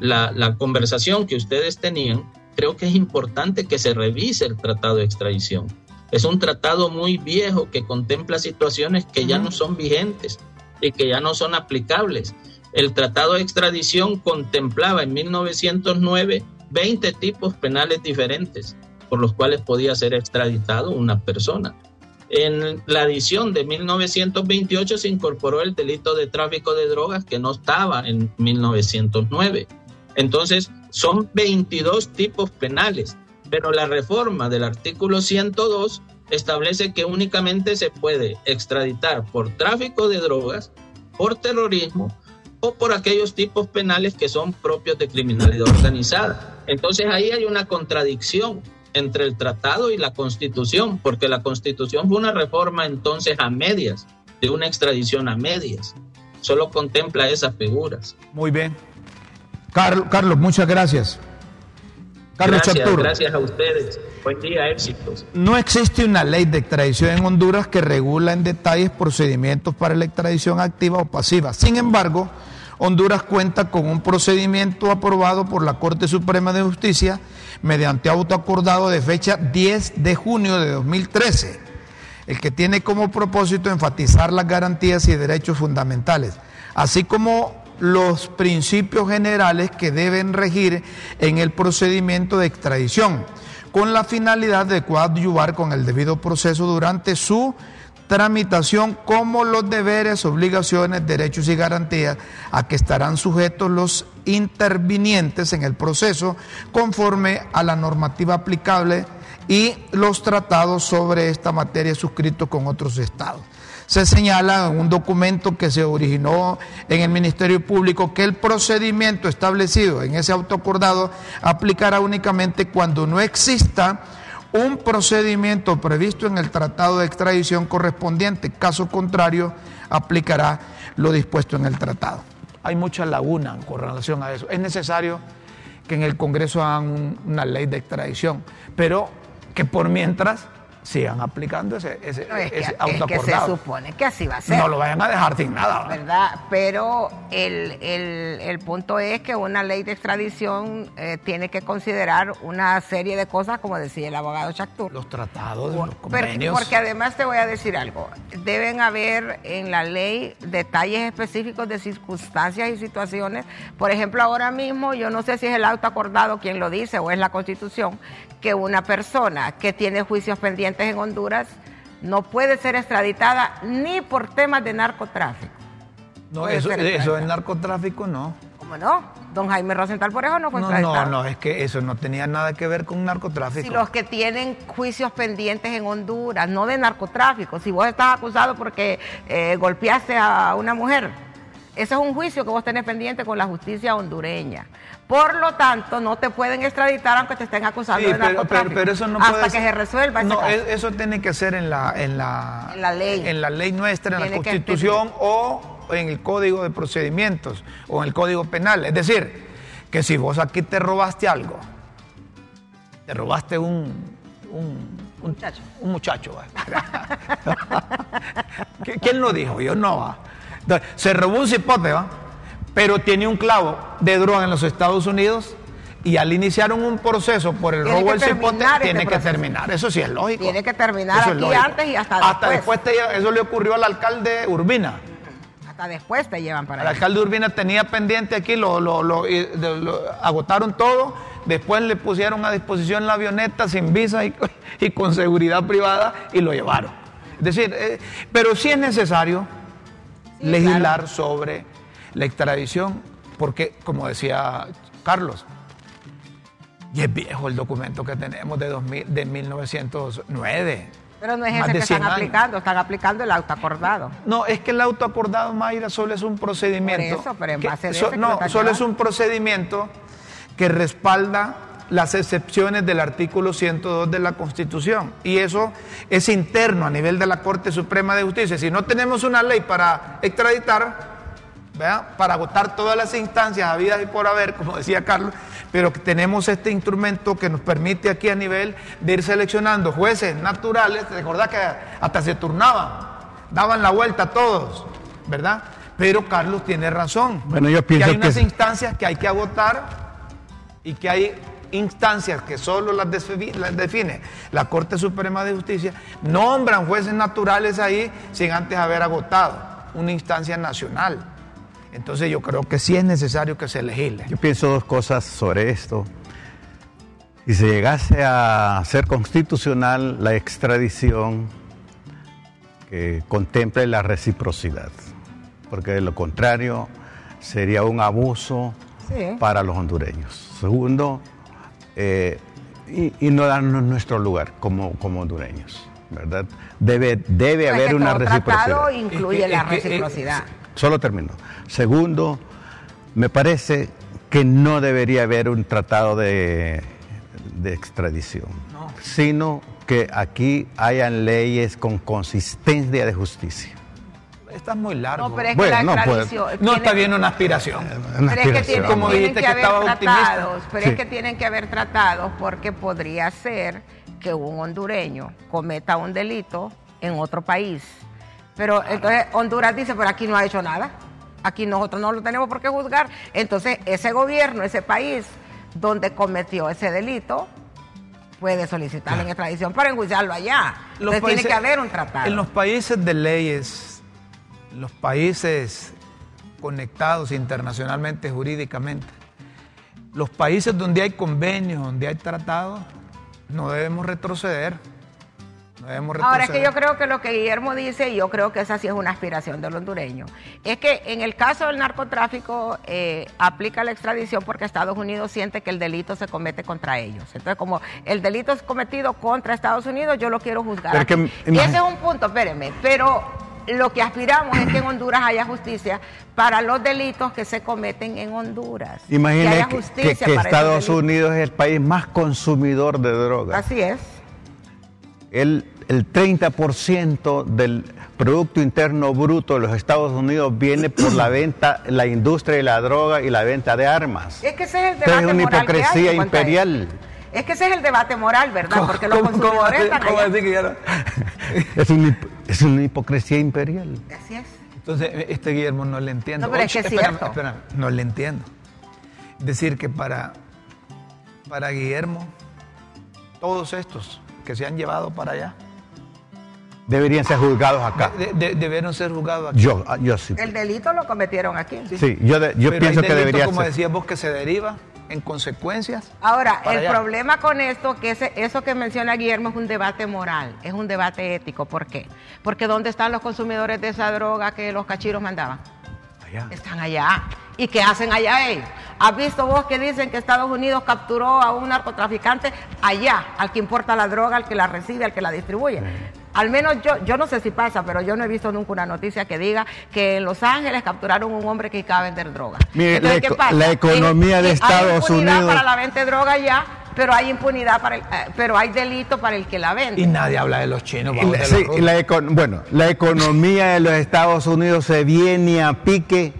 la, la conversación que ustedes tenían, creo que es importante que se revise el tratado de extradición. Es un tratado muy viejo que contempla situaciones que ya no son vigentes y que ya no son aplicables. El tratado de extradición contemplaba en 1909 20 tipos penales diferentes por los cuales podía ser extraditado una persona. En la edición de 1928 se incorporó el delito de tráfico de drogas que no estaba en 1909. Entonces, son 22 tipos penales, pero la reforma del artículo 102 establece que únicamente se puede extraditar por tráfico de drogas, por terrorismo o por aquellos tipos penales que son propios de criminalidad organizada. Entonces ahí hay una contradicción entre el tratado y la constitución, porque la constitución fue una reforma entonces a medias, de una extradición a medias. Solo contempla esas figuras. Muy bien. Carlos, muchas gracias. Carlos gracias, gracias a ustedes. Buen día, éxitos. No existe una ley de extradición en Honduras que regula en detalles procedimientos para la extradición activa o pasiva. Sin embargo, Honduras cuenta con un procedimiento aprobado por la Corte Suprema de Justicia mediante auto acordado de fecha 10 de junio de 2013, el que tiene como propósito enfatizar las garantías y derechos fundamentales, así como los principios generales que deben regir en el procedimiento de extradición, con la finalidad de coadyuvar con el debido proceso durante su tramitación como los deberes, obligaciones, derechos y garantías a que estarán sujetos los intervinientes en el proceso conforme a la normativa aplicable y los tratados sobre esta materia suscritos con otros estados. Se señala en un documento que se originó en el Ministerio Público que el procedimiento establecido en ese autoacordado aplicará únicamente cuando no exista un procedimiento previsto en el tratado de extradición correspondiente. Caso contrario, aplicará lo dispuesto en el tratado. Hay mucha laguna con relación a eso. Es necesario que en el Congreso hagan una ley de extradición, pero que por mientras sigan aplicando ese, ese, no, es que, es que se supone que así va a ser. No lo vayan a dejar sin nada. ¿Verdad? Pero el, el, el punto es que una ley de extradición eh, tiene que considerar una serie de cosas, como decía el abogado Chactur. Los tratados, los convenios. Porque además te voy a decir algo. Deben haber en la ley detalles específicos de circunstancias y situaciones. Por ejemplo, ahora mismo, yo no sé si es el auto acordado quien lo dice o es la Constitución, que una persona que tiene juicios pendientes en Honduras no puede ser extraditada ni por temas de narcotráfico. No, eso, eso es narcotráfico, no. ¿Cómo no? Don Jaime Rosenthal por eso no fue extraditado. No, no, es que eso no tenía nada que ver con narcotráfico. Si los que tienen juicios pendientes en Honduras, no de narcotráfico, si vos estás acusado porque eh, golpeaste a una mujer, Ese es un juicio que vos tenés pendiente con la justicia hondureña. Por lo tanto, no te pueden extraditar aunque te estén acusando de narcotráfico. Pero, eso no hasta que se resuelva. no, e-, eso tiene que ser en la, en la, en la ley, en la ley nuestra, en la Constitución o en el Código de Procedimientos o en el Código Penal. Es decir, que si vos aquí te robaste algo, te robaste un, un, muchacho. Un muchacho. <laughs> ¿Quién lo dijo? Yo no. Se robó un cipote, ¿va? pero tiene un clavo de droga en los Estados Unidos y al iniciar un proceso por el robo del cipote, este tiene que terminar. Eso sí es lógico. Tiene que terminar aquí antes y hasta, hasta después. eso le ocurrió al alcalde Urbina. Hasta después te llevan para allá. El alcalde Urbina tenía pendiente aquí, lo, lo, agotaron todo. Después le pusieron a disposición la avioneta sin visa y, <laughs> y con seguridad privada y lo llevaron. Es decir, eh, pero sí es necesario legislar sobre la extradición, porque, como decía Carlos, y es viejo el documento que tenemos de, 2000, de 1909. Pero no es ese que están aplicando, están aplicando el auto acordado. No, es que el auto acordado, Mayra, solo es un procedimiento. Por eso, pero en base de No, solo es un procedimiento que respalda las excepciones del artículo 102 de la Constitución. Y eso es interno a nivel de la Corte Suprema de Justicia. Si no tenemos una ley para extraditar, para agotar todas las instancias habidas y por haber, como decía Carlos, pero que tenemos este instrumento que nos permite aquí a nivel de ir seleccionando jueces naturales, recordad que hasta se turnaban, daban la vuelta a todos, ¿verdad? Pero Carlos tiene razón. Bueno, yo pienso que hay unas instancias que hay que agotar y que hay instancias que solo las, las, define la Corte Suprema de Justicia, nombran jueces naturales ahí sin antes haber agotado una instancia nacional. Entonces yo creo que sí es necesario que se legisle. Yo pienso dos cosas sobre esto. Si se llegase a ser constitucional la extradición que contemple la reciprocidad, porque de lo contrario sería un abuso para los hondureños. Segundo, eh, y, no darnos nuestro lugar como, como hondureños, ¿verdad? Debe, debe haber una reciprocidad. tratado incluye la reciprocidad. Solo termino. Segundo, me parece que no debería haber un tratado de, extradición, sino que aquí hayan leyes con consistencia de justicia. Está muy largo. No, pero es que la no, no está bien una aspiración. pero es que tienen, como dijiste que, haber tratados, pero es que tienen que haber tratados porque podría ser que un hondureño cometa un delito en otro país pero entonces Honduras dice, pero aquí no ha hecho nada. Aquí nosotros no lo tenemos por qué juzgar. Entonces ese gobierno, ese país donde cometió ese delito, puede solicitar en extradición para enjuiciarlo allá. Entonces tiene que haber un tratado. En los países de leyes, los países conectados internacionalmente, jurídicamente, los países donde hay convenios, donde hay tratados, no debemos retroceder. Ahora es que yo creo que lo que Guillermo dice, y yo creo que esa sí es una aspiración del hondureño, es que en el caso del narcotráfico eh, aplica la extradición porque Estados Unidos siente que el delito se comete contra ellos. Entonces, como el delito es cometido contra Estados Unidos, yo lo quiero juzgar. y ese es un punto, espéreme, pero lo que aspiramos es que en Honduras haya justicia para los delitos que se cometen en Honduras. Imagínese que, que Estados Unidos es el país más consumidor de drogas. Así es. El el 30% del Producto Interno Bruto de los Estados Unidos viene por la venta, la industria de la droga y la venta de armas. Es que ese es el debate es una hipocresía imperial. Es que ese es el debate moral, ¿verdad? Porque los consumidores están <laughs> es, una, es una hipocresía imperial. Así es. Entonces, este Guillermo no le entiendo. No, pero es que es cierto. no le entiendo. Decir que para, para Guillermo, todos estos que se han llevado para allá, deberían ser juzgados acá. debieron ser juzgados aquí. Yo, ah, yo sí. El delito lo cometieron aquí. Sí, yo, yo pienso que debería como decías vos, que se deriva en consecuencias. Ahora, el problema con esto, que ese, eso que menciona Guillermo es un debate moral, es un debate ético. ¿Por qué? Porque ¿dónde están los consumidores de esa droga que los cachiros mandaban? Allá. Están allá. ¿Y qué hacen allá ellos? ¿Has visto vos que dicen que Estados Unidos capturó a un narcotraficante allá, al que importa la droga, al que la recibe, al que la distribuye? Al menos yo, yo no sé si pasa, pero yo no he visto nunca una noticia que diga que en Los Ángeles capturaron un hombre que iba a vender droga. Mire, la, economía de Estados hay Unidos. para la venta de droga ya, pero hay impunidad para el, eh, pero hay delito para el que la vende. Y nadie habla de los chinos. bueno, la economía de los Estados Unidos se viene a pique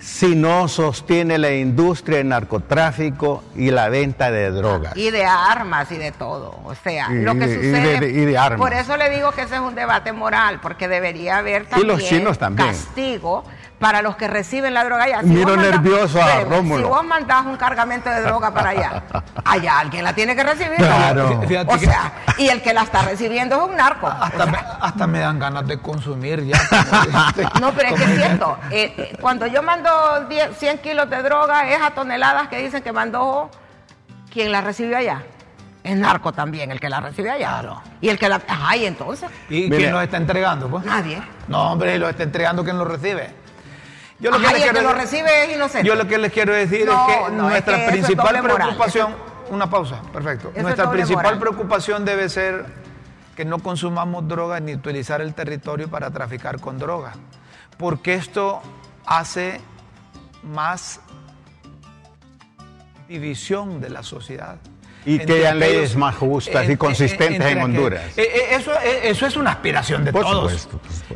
si no sostiene la industria del narcotráfico y la venta de drogas. Y de armas y de todo. O sea, lo que sucede. Y de, armas. Por eso le digo que ese es un debate moral, porque debería haber también, los chinos también. castigo para los que reciben la droga allá. Miro nervioso a Rómulo. Si vos mandás un cargamento de droga para allá, <laughs> allá alguien la tiene que recibir. Claro. O sea, y el que la está recibiendo es un narco. Hasta, me, dan ganas de consumir ya. <laughs> no, pero es que es cierto. Eh, eh, cuando yo mando 100 kilos de droga, esas toneladas que dicen que mandó quien la recibió allá. Es narco también el que la recibe allá. Claro. Y el que la. Ay, entonces. ¿Y quién lo está entregando? Pues? Nadie. No, hombre, lo está entregando quien lo recibe. Yo lo que, les quiero, lo recibe es inocente. Yo lo que les quiero decir es que nuestra principal preocupación, una pausa, perfecto. nuestra principal preocupación debe ser que no consumamos drogas ni utilizar el territorio para traficar con drogas, porque esto hace más división de la sociedad. Y que hayan leyes más justas y consistentes en Honduras. Eh, eh, eso, eh, eso es una aspiración de todos.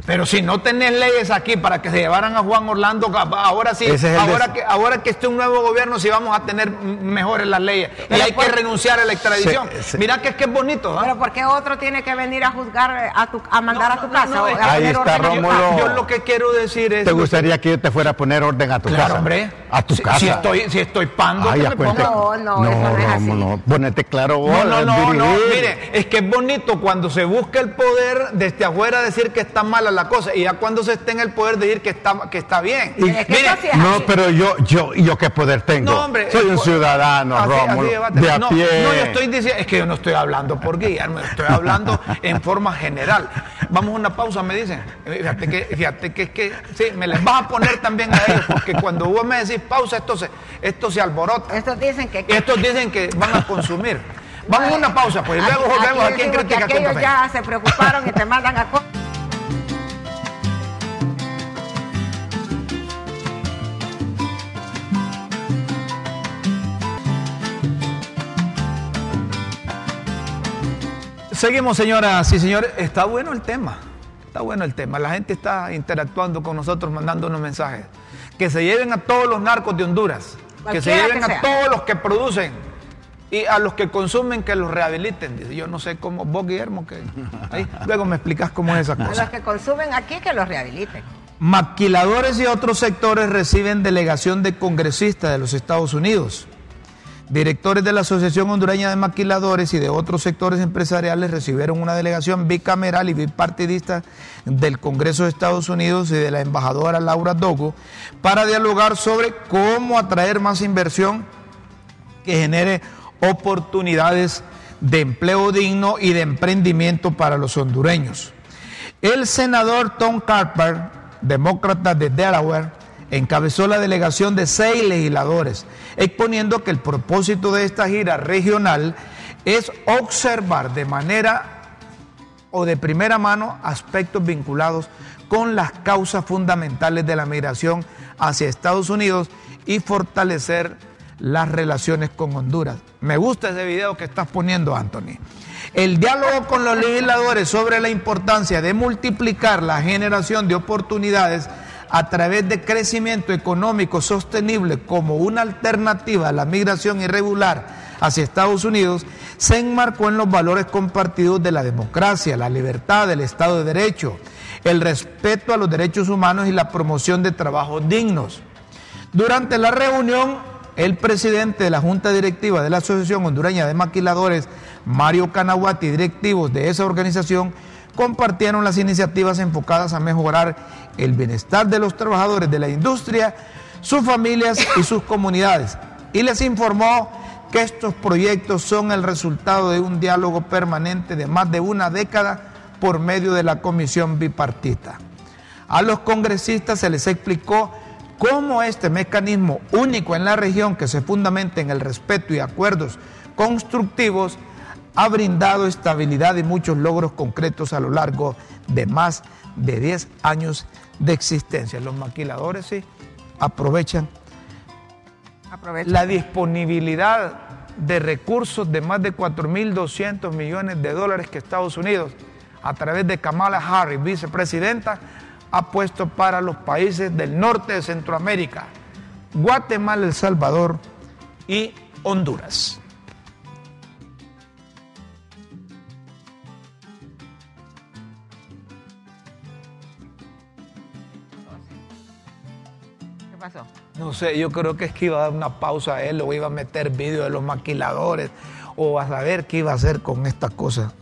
Pero si no tenés leyes aquí para que se llevaran a Juan Orlando, ahora sí, ahora, que, ahora que esté un nuevo gobierno, sí vamos a tener mejores las leyes. y hay que renunciar a la extradición. Mira que es que es bonito. Pero ¿por qué otro tiene que venir a juzgar, a, tu, a mandar a tu casa? ahí está Rómulo. Yo, lo que quiero decir es. ¿Te gustaría que yo te fuera a poner orden a tu claro, casa? hombre. A tu casa. Si estoy, si estoy pando, Ay, me pongo? No, no, eso no es así ponete claro vos. No, no, no, no, mire, es que es bonito cuando se busca el poder desde afuera decir que está mala la cosa y ya cuando se esté en el poder decir que está, que está bien. mire, no, pero yo, yo, yo qué poder tengo. No, hombre, Soy un ciudadano, Rómulo, de, a pie. No, yo estoy diciendo, es que yo no estoy hablando por Guillermo, estoy hablando en forma general. Vamos a una pausa, me dicen. Fíjate que, fíjate que es que, sí, me les vas a poner también a ellos, porque cuando vos me decís pausa, esto se, esto se alborota. Estos dicen que... Estos dicen que van a consumir. Vamos a una pausa, pues, y luego volvemos aquí, en Crítica que Aquellos ya se preocuparon y te mandan a... Seguimos, señoras y señores. Está bueno el tema. Está bueno el tema. La gente está interactuando con nosotros, mandándonos mensajes. Que se lleven a todos los narcos de Honduras. que se lleven a todos los que producen y a los que consumen que los rehabiliten. Yo no sé cómo, vos Guillermo, que ahí, luego me explicas cómo es esa cosa. A los que consumen aquí que los rehabiliten. Maquiladores y otros sectores reciben delegación de congresistas de los Estados Unidos. Directores de la Asociación Hondureña de Maquiladores y de otros sectores empresariales recibieron una delegación bicameral y bipartidista del Congreso de Estados Unidos y de la embajadora Laura Dogo para dialogar sobre cómo atraer más inversión que genere oportunidades de empleo digno y de emprendimiento para los hondureños. El senador Tom Carper, demócrata de Delaware, encabezó la delegación de seis legisladores, exponiendo que el propósito de esta gira regional es observar de manera o de primera mano aspectos vinculados con las causas fundamentales de la migración hacia Estados Unidos y fortalecer las relaciones con Honduras. Me gusta ese video que estás poniendo, Anthony. El diálogo con los legisladores sobre la importancia de multiplicar la generación de oportunidades a través de crecimiento económico sostenible como una alternativa a la migración irregular hacia Estados Unidos, se enmarcó en los valores compartidos de la democracia, la libertad, el Estado de Derecho, el respeto a los derechos humanos y la promoción de trabajos dignos. Durante la reunión, el presidente de la Junta Directiva de la Asociación Hondureña de Maquiladores, Mario Canahuati, directivos de esa organización, compartieron las iniciativas enfocadas a mejorar el bienestar de los trabajadores de la industria, sus familias y sus comunidades. Y les informó que estos proyectos son el resultado de un diálogo permanente de más de una década por medio de la comisión bipartita. A los congresistas se les explicó cómo este mecanismo único en la región que se fundamenta en el respeto y acuerdos constructivos ha brindado estabilidad y muchos logros concretos a lo largo de más de 10 años de existencia. Los maquiladores sí aprovechan, la disponibilidad de recursos de más de 4.200 millones de dólares que Estados Unidos, a través de Kamala Harris, vicepresidenta, ha puesto para los países del norte de Centroamérica, Guatemala, El Salvador y Honduras. No sé, yo creo que es que iba a dar una pausa a él o iba a meter vídeo de los maquiladores o a saber qué iba a hacer con estas cosas.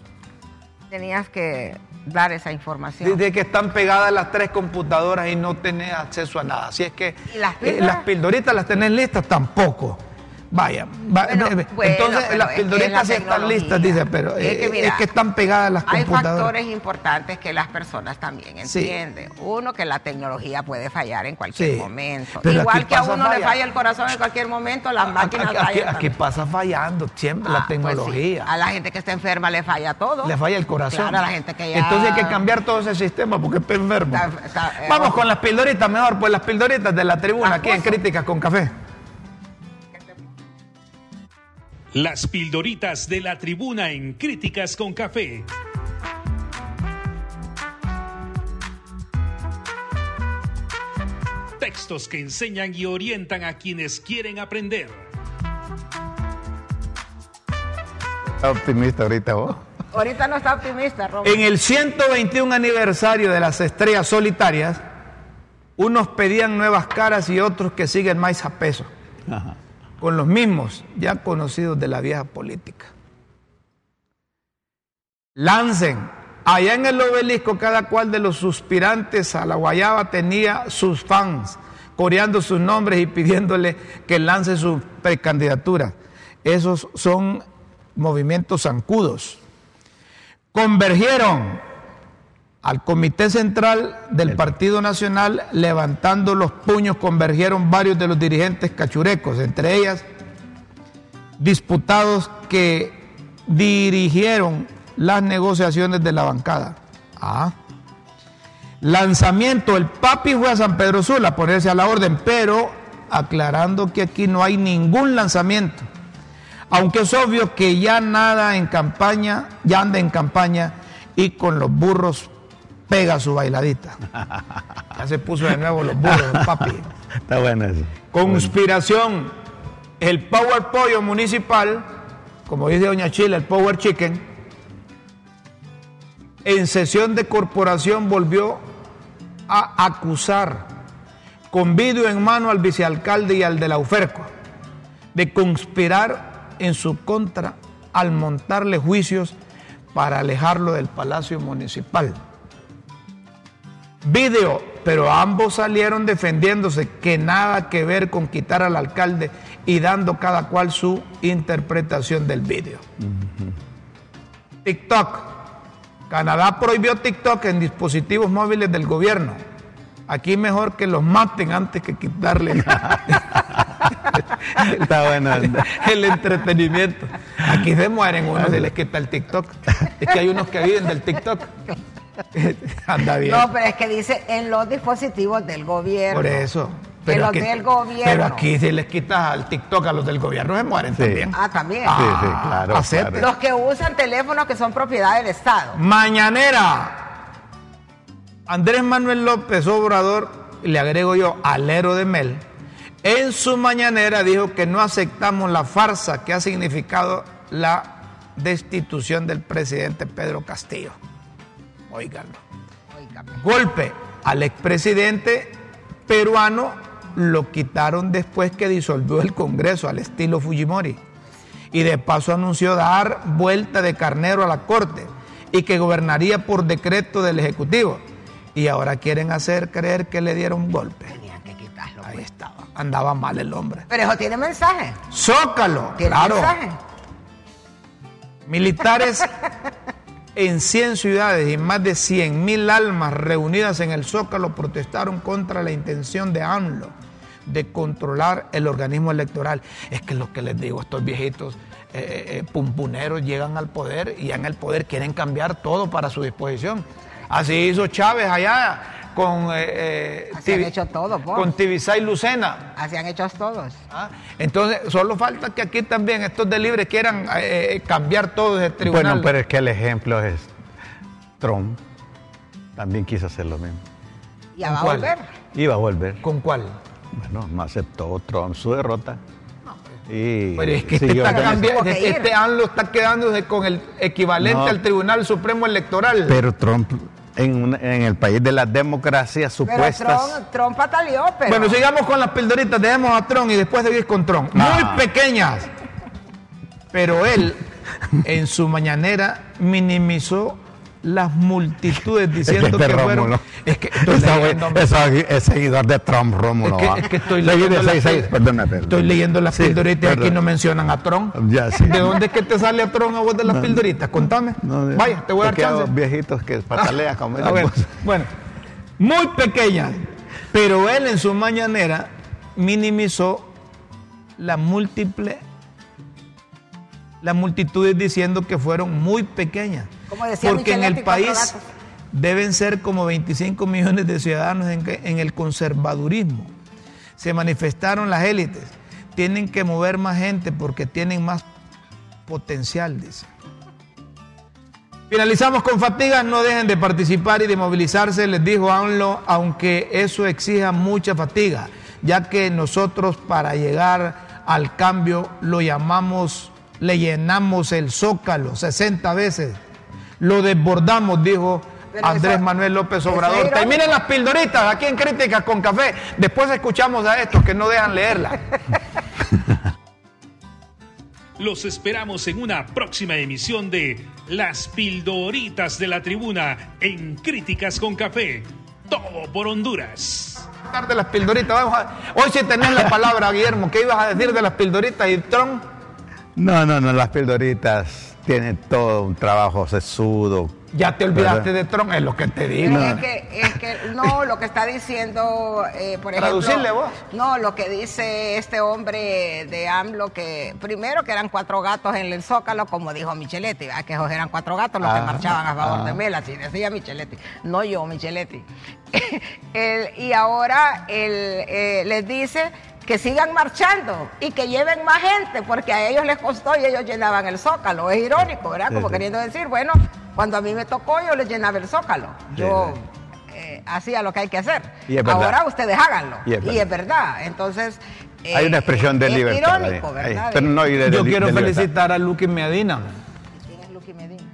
Tenías que dar esa información. Dice que están pegadas las tres computadoras y no tenés acceso a nada. Así es que las, eh, las pildoritas las tenés listas tampoco. Vaya, eh, entonces las pildoritas están listas, dice, pero es que, están pegadas las computadoras. Hay factores importantes que las personas también entienden. Uno, que la tecnología puede fallar en cualquier momento. Igual que a uno le falla el corazón en cualquier momento, las máquinas aquí, fallan. Aquí, pasa fallando siempre la ah, pues tecnología. A la gente que está enferma le falla todo. Le falla el corazón. Claro, a la gente que ya... Entonces hay que cambiar todo ese sistema porque está enfermo. Eh, Vamos con las pildoritas mejor, pues las pildoritas de la tribuna aquí en Críticas con Café. Las pildoritas de la tribuna en Críticas con Café. Textos que enseñan y orientan a quienes quieren aprender. Está optimista ahorita vos. Ahorita no está optimista, Robert. En el 121 aniversario de las estrellas solitarias, unos pedían nuevas caras y otros que siguen más a peso. Ajá con los mismos ya conocidos de la vieja política. Lancen, allá en el obelisco cada cual de los suspirantes a la guayaba tenía sus fans, coreando sus nombres y pidiéndole que lance su precandidatura. Esos son movimientos zancudos. Convergieron al Comité Central del Partido Nacional, levantando los puños, convergieron varios de los dirigentes cachurecos, entre ellas disputados que dirigieron las negociaciones de la bancada. Ah. Lanzamiento, el papi fue a San Pedro Sula a ponerse a la orden, pero aclarando que aquí no hay ningún lanzamiento. Aunque es obvio que ya nada en campaña, ya anda en campaña y con los burros pega su bailadita. Ya se puso de nuevo los burros, papi. Está bueno eso. Conspiración. El Power Pollo Municipal, como dice Doña Chile, el Power Chicken, en sesión de corporación volvió a acusar con vídeo en mano al vicealcalde y al de la UFERCO de conspirar en su contra al montarle juicios para alejarlo del Palacio Municipal. Video, pero ambos salieron defendiéndose que nada que ver con quitar al alcalde y dando cada cual su interpretación del video. TikTok. Canadá prohibió TikTok en dispositivos móviles del gobierno. Aquí mejor que los maten antes que quitarle <laughs> Está bueno. el entretenimiento. Aquí se mueren uno se les quita el TikTok. Es que hay unos que viven del TikTok. <laughs> Anda bien. No, pero es que dice en los dispositivos del gobierno. Por eso. Pero los del gobierno. Pero aquí si les quitas al TikTok a los del gobierno se mueren también. Ah, también. sí, sí, claro, Los que usan teléfonos que son propiedad del Estado. Mañanera. Andrés Manuel López Obrador, le agrego yo, alero de Mel, en su mañanera dijo que no aceptamos la farsa que ha significado la destitución del presidente Pedro Castillo. Óiganlo. Golpe al expresidente peruano lo quitaron después que disolvió el Congreso al estilo Fujimori. Y de paso anunció dar vuelta de carnero a la Corte y que gobernaría por decreto del Ejecutivo. Y ahora quieren hacer creer que le dieron un golpe. Tenían que quitarlo. Ahí pues. estaba. Andaba mal el hombre. Pero eso tiene mensaje. Zócalo. ¿Tiene claro. mensaje? Militares <laughs> en 100 ciudades y más de 100 mil almas reunidas en el Zócalo protestaron contra la intención de AMLO de controlar el organismo electoral. Es que lo que les digo, estos viejitos eh, eh, eh, pumpuneros llegan al poder y en el poder quieren cambiar todo para su disposición. Así hizo Chávez allá con eh, Así han hecho todo, con Tibisay Lucena. Así han hecho todos. Ah, entonces, solo falta que aquí también estos de libre quieran cambiar todo ese tribunal. Bueno, pero es que el ejemplo es Trump. También quiso hacer lo mismo. ¿Y va a volver? Iba a volver. ¿Con cuál? Bueno, no aceptó Trump su derrota. Pero es que este, está este AMLO está quedándose con el equivalente al Tribunal Supremo Electoral. Pero Trump en, el país de las democracias supuestas. Pero Trump, pataleó, pero... Bueno, sigamos con las pildoritas, dejemos a Trump y después seguir con Trump. Ah. Muy pequeñas. Pero él, en su mañanera, minimizó las multitudes diciendo que, fueron. Es que estoy leyendo, es, seguidor de Trump, Rómulo. Es que, es que estoy leyendo. las, estoy leyendo las pildoritas y aquí no mencionan a Trump. ¿De dónde es que te sale a Trump a vos de las pildoritas? Contame. Vaya, te voy a dar chance. viejitos que patalean como ah, bueno, bueno, muy pequeña, pero él en su mañanera minimizó la múltiple las multitudes diciendo que fueron muy pequeñas. Porque en el país deben ser como 25 millones de ciudadanos en, el conservadurismo. Se manifestaron las élites. Tienen que mover más gente porque tienen más potencial, dice. Finalizamos con fatigas, no dejen de participar y de movilizarse, les dijo AMLO, aunque eso exija mucha fatiga, ya que nosotros para llegar al cambio lo llamamos, le llenamos el zócalo 60 veces lo desbordamos, dijo Andrés Manuel López Obrador. Terminen las pildoritas aquí en Críticas con Café. Después escuchamos a estos que no dejan leerla. <laughs> Los esperamos en una próxima emisión de Las Pildoritas de la Tribuna en Críticas con Café. Todo por Honduras. Tarde las pildoritas. Hoy sí tenés la palabra, Guillermo. ¿Qué ibas a decir de las pildoritas y Trump? No, no, no, las pildoritas tiene todo un trabajo sesudo. Ya te olvidaste de Trump, es lo que te digo. Es, que, es que, no, lo que está diciendo, eh, por ejemplo. Traducirle vos. No, lo que dice este hombre de AMLO, que primero que eran cuatro gatos en el Zócalo, como dijo Micheletti, que esos eran cuatro gatos los que ah, marchaban a favor de ah. Mel, así decía Micheletti, no yo, Micheletti. <laughs> y ahora él eh, les dice que sigan marchando y que lleven más gente, porque a ellos les costó y ellos llenaban el zócalo. Es irónico, ¿verdad? Como queriendo decir, bueno, cuando a mí me tocó yo les llenaba el zócalo. Yo eh, hacía lo que hay que hacer. Ahora ustedes háganlo. Y es verdad. Entonces... hay una expresión de eh, libertad. Irónico, ¿verdad? yo quiero felicitar a Luqui Medina. ¿Quién es Luqui Medina?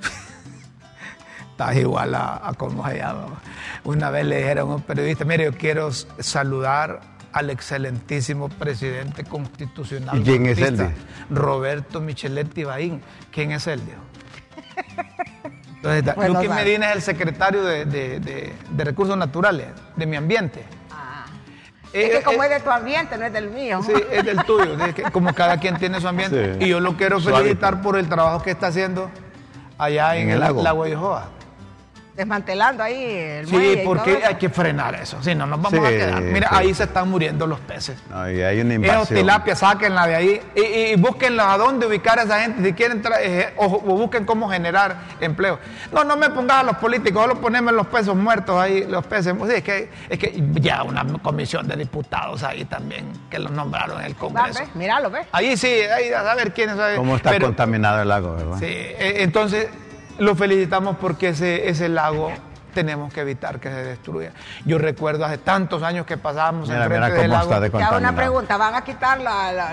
<laughs> Estás igual a, a cómo se llama. Una vez le dijeron a un periodista, mire, yo quiero saludar al excelentísimo presidente constitucional. ¿Y quién es él? Roberto Micheletti Baín. ¿Quién es él? <laughs> Entonces, Luque Medina es el secretario de, Recursos Naturales, de mi ambiente. Ah. es que eh, como eh, es de tu ambiente, no es del mío. Sí, es del tuyo. como cada quien tiene su ambiente. Y yo lo quiero felicitar por el trabajo que está haciendo allá en, el, lago de Joa desmantelando ahí el Sí, porque hay que frenar eso. Si no, nos vamos a quedar. Mira, ahí se están muriendo los peces. No, y hay una invasión. Esos tilapia, sáquenla de ahí y, y, búsquenla a dónde ubicar a esa gente. Si quieren, eh, o, busquen cómo generar empleo. No, no me pongas a los políticos, solo poneme los pesos muertos ahí, los peces. Sí, es que, es que ya una comisión de diputados ahí también que los nombraron en el Congreso. Míralo, ¿ves? Ahí sí, ahí a ver quiénes. ¿Cómo está contaminado el lago, verdad? Sí, eh, entonces lo felicitamos porque ese, ese lago tenemos que evitar que se destruya. Yo recuerdo hace tantos años que pasábamos en frente del lago. Está una pregunta, ¿van a quitar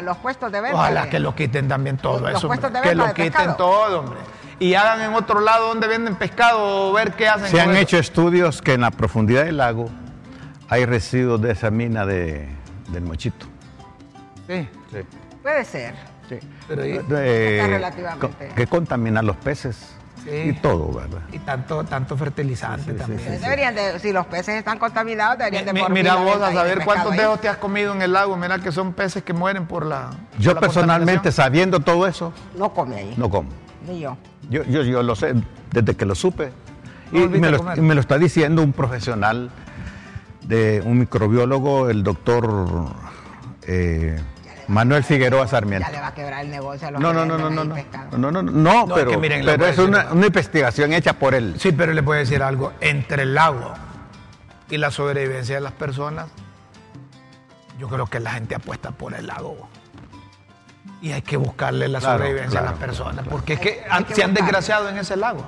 los puestos de venta? Ojalá que lo quiten también todo eso. que lo quiten todo, hombre. Y hagan en otro lado donde venden pescado o ver qué hacen. Se han hecho estudios que en la profundidad del lago hay residuos de esa mina de, del mochito. Sí. sí. Puede ser. Sí. Pero, eh, relativamente. que contaminan los peces y todo, ¿verdad? Y tanto, tanto fertilizante también. deberían de, si los peces están contaminados, deberían de Mira vos a saber cuántos dedos te has comido en el lago, mira que son peces que mueren por la. Yo personalmente, sabiendo todo eso. No come ahí. No como. Ni yo. Yo, yo, yo lo sé desde que lo supe. y me lo, me lo, está diciendo un profesional de un microbiólogo, el doctor eh, Manuel Figueroa Sarmiento. Ya le va a quebrar el negocio a los no, no, no, no, no, no, no, no, no, pero, pero es una, una, investigación hecha por él. Sí, pero le puedo decir algo. Entre el lago y la sobrevivencia de las personas, yo creo que la gente apuesta por el lago. Y hay que buscarle la sobrevivencia a las personas, porque es que, se han desgraciado en ese lago.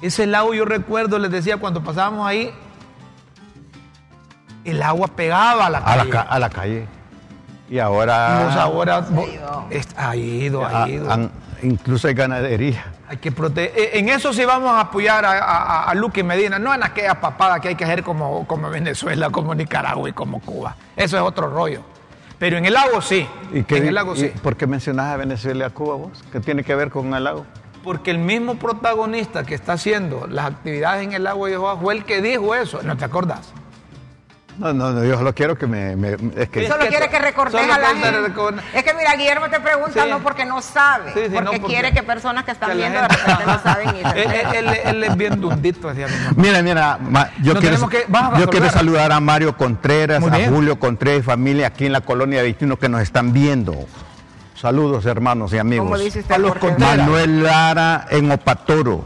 Ese lago yo recuerdo, les decía, cuando pasábamos ahí, el agua pegaba a la calle. A la, calle. Y ahora... ahora ha ido, ha ido. incluso hay ganadería. Hay que proteger. Eh, en eso sí vamos a apoyar a, a, Luque Medina, no en aquella papada que hay que hacer como, como Venezuela, como Nicaragua y como Cuba. Eso es otro rollo. Pero en el lago sí. ¿Y en el lago sí. ¿Por qué mencionas a Venezuela y a Cuba vos? ¿Qué tiene que ver con el lago? Porque el mismo protagonista que está haciendo las actividades en el lago de Jehová fue el que dijo eso. ¿No te acordás? No, no, no, yo solo quiero que me... es que, solo quiere que recortes a la gente. Es que mira, Guillermo te pregunta no porque no sabe, porque, quiere que personas que están viendo de repente no saben y él, él, es bien dundito. Mira, mira, yo quiero, yo quiero saludar a Mario Contreras, a Julio Contreras y familia aquí en la colonia de Vitino que nos están viendo. Saludos hermanos y amigos. ¿Cómo dice usted, Manuel Lara en Opatoro,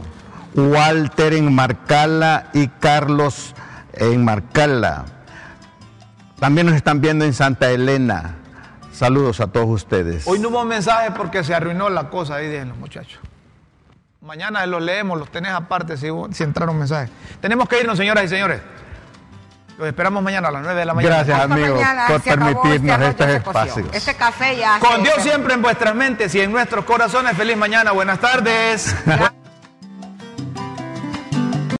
Walter en Marcala y Carlos en Marcala. También nos están viendo en Santa Elena. Saludos a todos ustedes. Hoy no hubo mensaje porque se arruinó la cosa ahí, de los muchachos. Mañana los leemos, los tenés aparte si, si entraron mensajes. Tenemos que irnos, señoras y señores. Los esperamos mañana a las 9 de la mañana. Gracias, amigos, por permitirnos estos espacios. Este café ya. Con Dios siempre en vuestras mentes y en nuestros corazones. Feliz mañana. Buenas tardes. <laughs>